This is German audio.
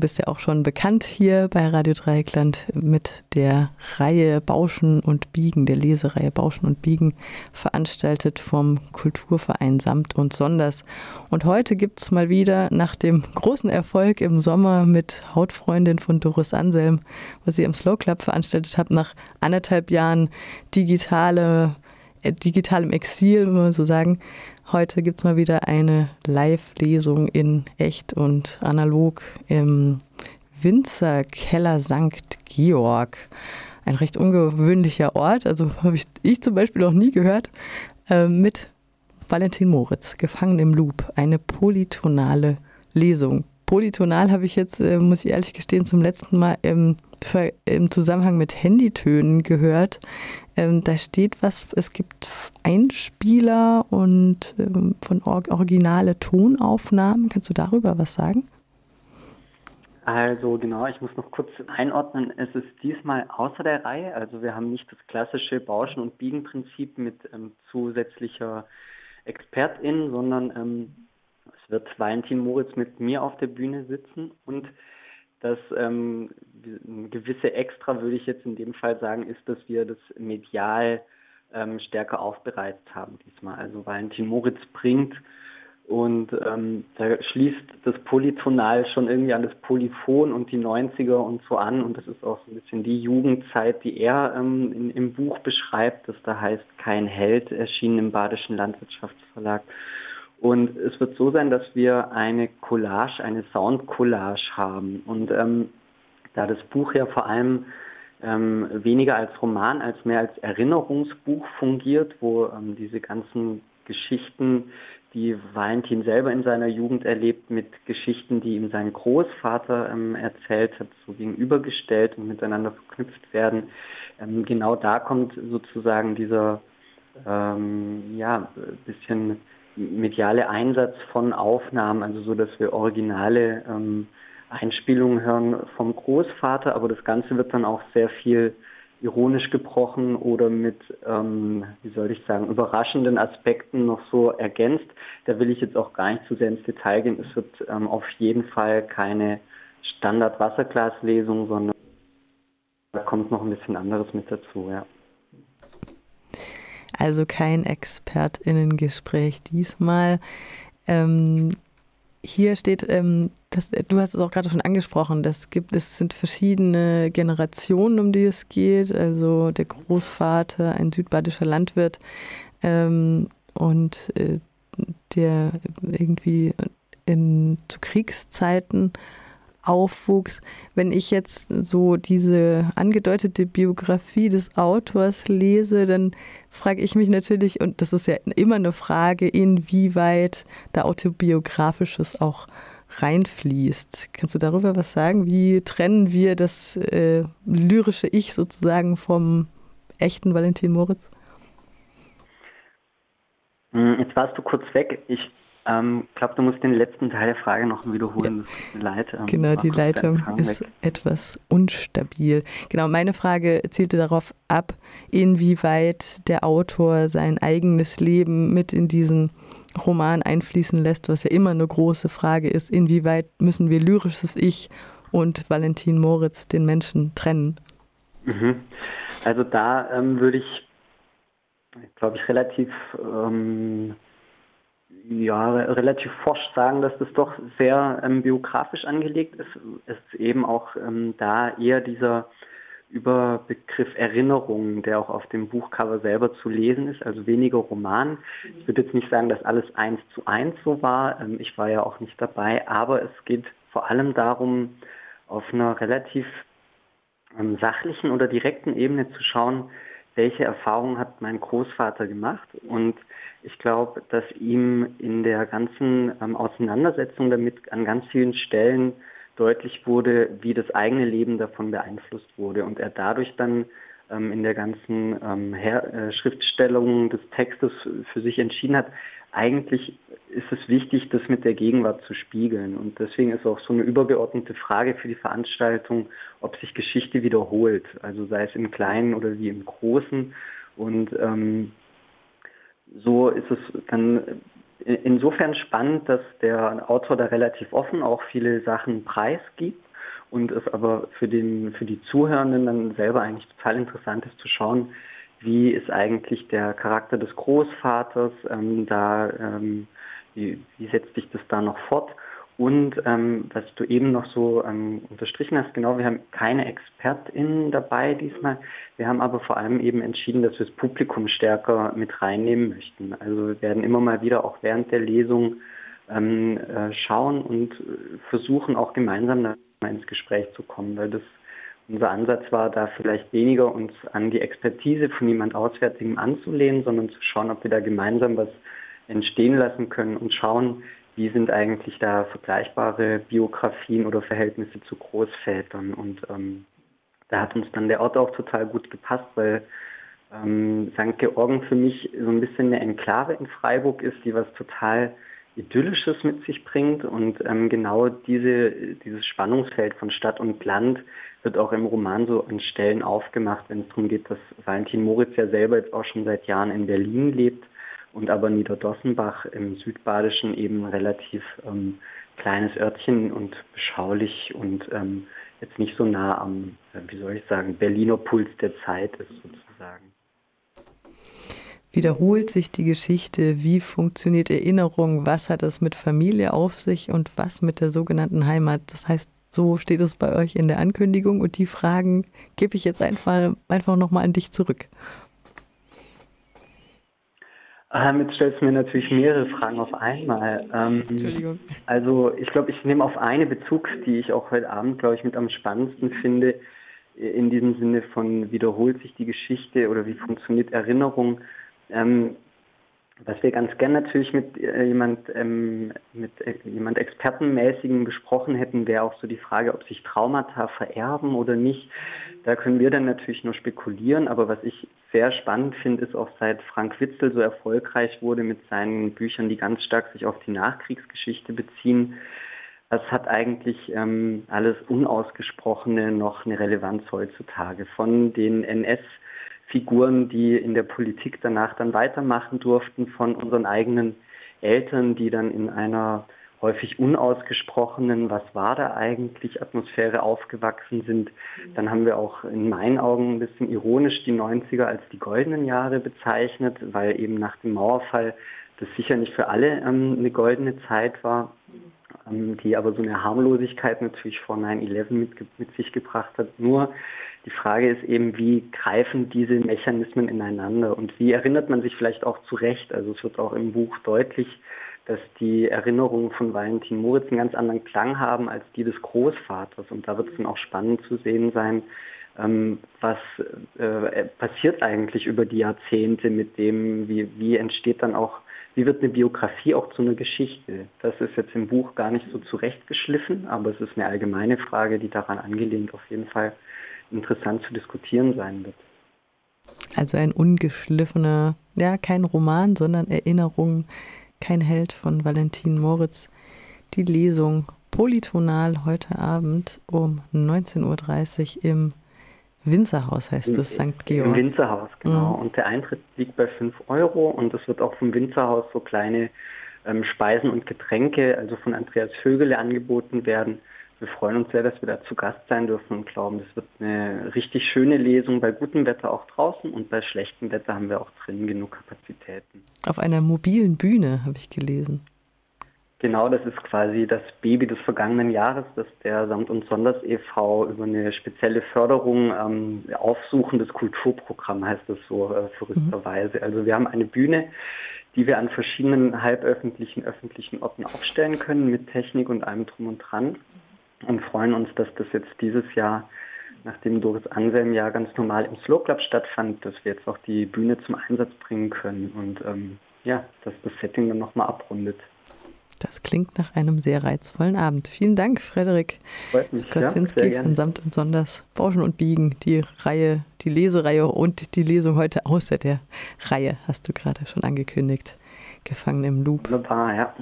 bist ja auch schon bekannt hier bei Radio Dreieckland mit der Reihe Bauschen und Biegen, der Lesereihe Bauschen und Biegen, veranstaltet vom Kulturverein Samt und Sonders. Und heute gibt es mal wieder nach dem großen Erfolg im Sommer mit Hautfreundin von Doris Anselm, was ihr im Slow Club veranstaltet habt, nach anderthalb Jahren digitale, äh, digitalem Exil, wenn man so sagen, Heute gibt es mal wieder eine Live-Lesung in echt und analog im Winzerkeller St. Georg. Ein recht ungewöhnlicher Ort, also habe ich, ich zum Beispiel noch nie gehört, äh, mit Valentin Moritz, Gefangen im Loop, eine polytonale Lesung. Polytonal habe ich jetzt, äh, muss ich ehrlich gestehen, zum letzten Mal im, im Zusammenhang mit Handytönen gehört. Ähm, da steht was, es gibt Einspieler und ähm, von or originale Tonaufnahmen. Kannst du darüber was sagen? Also genau, ich muss noch kurz einordnen. Es ist diesmal außer der Reihe. Also wir haben nicht das klassische Bauschen- und Biegenprinzip mit ähm, zusätzlicher Expertin, sondern ähm, es wird Valentin Moritz mit mir auf der Bühne sitzen und das ähm, gewisse Extra, würde ich jetzt in dem Fall sagen, ist, dass wir das medial ähm, stärker aufbereitet haben diesmal. Also Valentin Moritz bringt und ähm, da schließt das Polytonal schon irgendwie an das Polyphon und die 90er und so an. Und das ist auch so ein bisschen die Jugendzeit, die er ähm, in, im Buch beschreibt, das da heißt Kein Held, erschienen im Badischen Landwirtschaftsverlag. Und es wird so sein, dass wir eine Collage, eine Sound-Collage haben. Und ähm, da das Buch ja vor allem ähm, weniger als Roman, als mehr als Erinnerungsbuch fungiert, wo ähm, diese ganzen Geschichten, die Valentin selber in seiner Jugend erlebt, mit Geschichten, die ihm sein Großvater ähm, erzählt hat, so gegenübergestellt und miteinander verknüpft werden. Ähm, genau da kommt sozusagen dieser ähm, ja bisschen mediale Einsatz von Aufnahmen, also so, dass wir originale ähm, Einspielungen hören vom Großvater, aber das Ganze wird dann auch sehr viel ironisch gebrochen oder mit, ähm, wie soll ich sagen, überraschenden Aspekten noch so ergänzt. Da will ich jetzt auch gar nicht zu sehr ins Detail gehen. Es wird ähm, auf jeden Fall keine Standard-Wasserglaslesung, sondern da kommt noch ein bisschen anderes mit dazu, ja. Also kein ExpertInnen-Gespräch diesmal. Ähm, hier steht, ähm, das, du hast es auch gerade schon angesprochen, das gibt, es sind verschiedene Generationen, um die es geht. Also der Großvater, ein südbadischer Landwirt ähm, und äh, der irgendwie in, zu Kriegszeiten aufwuchs. Wenn ich jetzt so diese angedeutete Biografie des Autors lese, dann frage ich mich natürlich, und das ist ja immer eine Frage, inwieweit da autobiografisches auch reinfließt. Kannst du darüber was sagen? Wie trennen wir das äh, lyrische Ich sozusagen vom echten Valentin Moritz? Hm, jetzt warst du kurz weg. Ich ähm, ich glaube, du musst den letzten Teil der Frage noch wiederholen. Ja. Leid, ähm, genau, die Leitung ist weg. etwas unstabil. Genau, meine Frage zielte darauf ab, inwieweit der Autor sein eigenes Leben mit in diesen Roman einfließen lässt, was ja immer eine große Frage ist. Inwieweit müssen wir lyrisches Ich und Valentin Moritz den Menschen trennen? Mhm. Also da ähm, würde ich, glaube ich, relativ ähm, ja, relativ forsch sagen, dass das doch sehr ähm, biografisch angelegt ist. Es ist eben auch ähm, da eher dieser Überbegriff Erinnerung, der auch auf dem Buchcover selber zu lesen ist, also weniger Roman. Ich würde jetzt nicht sagen, dass alles eins zu eins so war. Ähm, ich war ja auch nicht dabei, aber es geht vor allem darum, auf einer relativ ähm, sachlichen oder direkten Ebene zu schauen, welche Erfahrungen hat mein Großvater gemacht? Und ich glaube, dass ihm in der ganzen ähm, Auseinandersetzung damit an ganz vielen Stellen deutlich wurde, wie das eigene Leben davon beeinflusst wurde und er dadurch dann in der ganzen ähm, äh, Schriftstellung des Textes für sich entschieden hat, eigentlich ist es wichtig, das mit der Gegenwart zu spiegeln. Und deswegen ist auch so eine übergeordnete Frage für die Veranstaltung, ob sich Geschichte wiederholt, also sei es im Kleinen oder wie im Großen. Und ähm, so ist es dann insofern spannend, dass der Autor da relativ offen auch viele Sachen preisgibt und es aber für, den, für die Zuhörenden dann selber eigentlich total interessant ist zu schauen, wie ist eigentlich der Charakter des Großvaters, ähm, da, ähm, wie, wie setzt sich das da noch fort? Und ähm, was du eben noch so ähm, unterstrichen hast, genau, wir haben keine ExpertInnen dabei diesmal. Wir haben aber vor allem eben entschieden, dass wir das Publikum stärker mit reinnehmen möchten. Also wir werden immer mal wieder auch während der Lesung ähm, äh, schauen und äh, versuchen auch gemeinsam ins Gespräch zu kommen, weil das unser Ansatz war, da vielleicht weniger uns an die Expertise von jemand Auswärtigem anzulehnen, sondern zu schauen, ob wir da gemeinsam was entstehen lassen können und schauen, wie sind eigentlich da vergleichbare Biografien oder Verhältnisse zu Großvätern. Und ähm, da hat uns dann der Ort auch total gut gepasst, weil ähm, St. Georgen für mich so ein bisschen eine Enklave in Freiburg ist, die was total Idyllisches mit sich bringt. Und ähm, genau diese, dieses Spannungsfeld von Stadt und Land wird auch im Roman so an Stellen aufgemacht, wenn es darum geht, dass Valentin Moritz ja selber jetzt auch schon seit Jahren in Berlin lebt und aber Niederdossenbach im Südbadischen eben relativ ähm, kleines Örtchen und beschaulich und ähm, jetzt nicht so nah am, äh, wie soll ich sagen, Berliner Puls der Zeit ist sozusagen wiederholt sich die Geschichte, wie funktioniert Erinnerung, was hat es mit Familie auf sich und was mit der sogenannten Heimat. Das heißt, so steht es bei euch in der Ankündigung und die Fragen gebe ich jetzt einfach, einfach nochmal an dich zurück. Ähm, jetzt stellst du mir natürlich mehrere Fragen auf einmal. Ähm, Entschuldigung. Also ich glaube, ich nehme auf eine Bezug, die ich auch heute Abend, glaube ich, mit am spannendsten finde, in diesem Sinne von wiederholt sich die Geschichte oder wie funktioniert Erinnerung. Ähm, was wir ganz gern natürlich mit äh, jemand ähm, mit äh, jemand expertenmäßigen besprochen hätten, wäre auch so die Frage, ob sich Traumata vererben oder nicht. Da können wir dann natürlich nur spekulieren, aber was ich sehr spannend finde, ist auch seit Frank Witzel so erfolgreich wurde mit seinen Büchern, die ganz stark sich auf die Nachkriegsgeschichte beziehen, was hat eigentlich ähm, alles Unausgesprochene noch eine Relevanz heutzutage? Von den NS- Figuren, die in der Politik danach dann weitermachen durften, von unseren eigenen Eltern, die dann in einer häufig unausgesprochenen, was war da eigentlich, Atmosphäre aufgewachsen sind. Dann haben wir auch in meinen Augen ein bisschen ironisch die 90er als die goldenen Jahre bezeichnet, weil eben nach dem Mauerfall das sicher nicht für alle ähm, eine goldene Zeit war, ähm, die aber so eine Harmlosigkeit natürlich vor 9-11 mit, mit sich gebracht hat. Nur die Frage ist eben, wie greifen diese Mechanismen ineinander und wie erinnert man sich vielleicht auch zurecht? Also es wird auch im Buch deutlich, dass die Erinnerungen von Valentin Moritz einen ganz anderen Klang haben als die des Großvaters. Und da wird es dann auch spannend zu sehen sein, ähm, was äh, passiert eigentlich über die Jahrzehnte mit dem, wie, wie entsteht dann auch, wie wird eine Biografie auch zu einer Geschichte? Das ist jetzt im Buch gar nicht so zurechtgeschliffen, aber es ist eine allgemeine Frage, die daran angelehnt auf jeden Fall interessant zu diskutieren sein wird. Also ein ungeschliffener, ja, kein Roman, sondern Erinnerung, kein Held von Valentin Moritz. Die Lesung Polytonal heute Abend um 19.30 Uhr im Winzerhaus heißt es, St. Georg. Im Winzerhaus, genau. Mhm. Und der Eintritt liegt bei 5 Euro und es wird auch vom Winzerhaus so kleine ähm, Speisen und Getränke, also von Andreas Vögele angeboten werden. Wir freuen uns sehr, dass wir da zu Gast sein dürfen und glauben, das wird eine richtig schöne Lesung bei gutem Wetter auch draußen und bei schlechtem Wetter haben wir auch drinnen genug Kapazitäten. Auf einer mobilen Bühne habe ich gelesen. Genau, das ist quasi das Baby des vergangenen Jahres, das der Samt und Sonders e.V. über eine spezielle Förderung ähm, aufsuchendes Kulturprogramm heißt das so äh, verrückterweise. Mhm. Also wir haben eine Bühne, die wir an verschiedenen halböffentlichen, öffentlichen Orten aufstellen können mit Technik und allem drum und dran und freuen uns, dass das jetzt dieses Jahr, nachdem Doris Anselm ja ganz normal im Slow Club stattfand, dass wir jetzt auch die Bühne zum Einsatz bringen können und ähm, ja, dass das Setting dann nochmal abrundet. Das klingt nach einem sehr reizvollen Abend. Vielen Dank, Frederik Skocinski ja, von Samt und Sonders, Bauschen und Biegen, die Reihe, die Lesereihe und die Lesung heute außer der Reihe, hast du gerade schon angekündigt. Gefangen im Loop. Wunderbar, ja.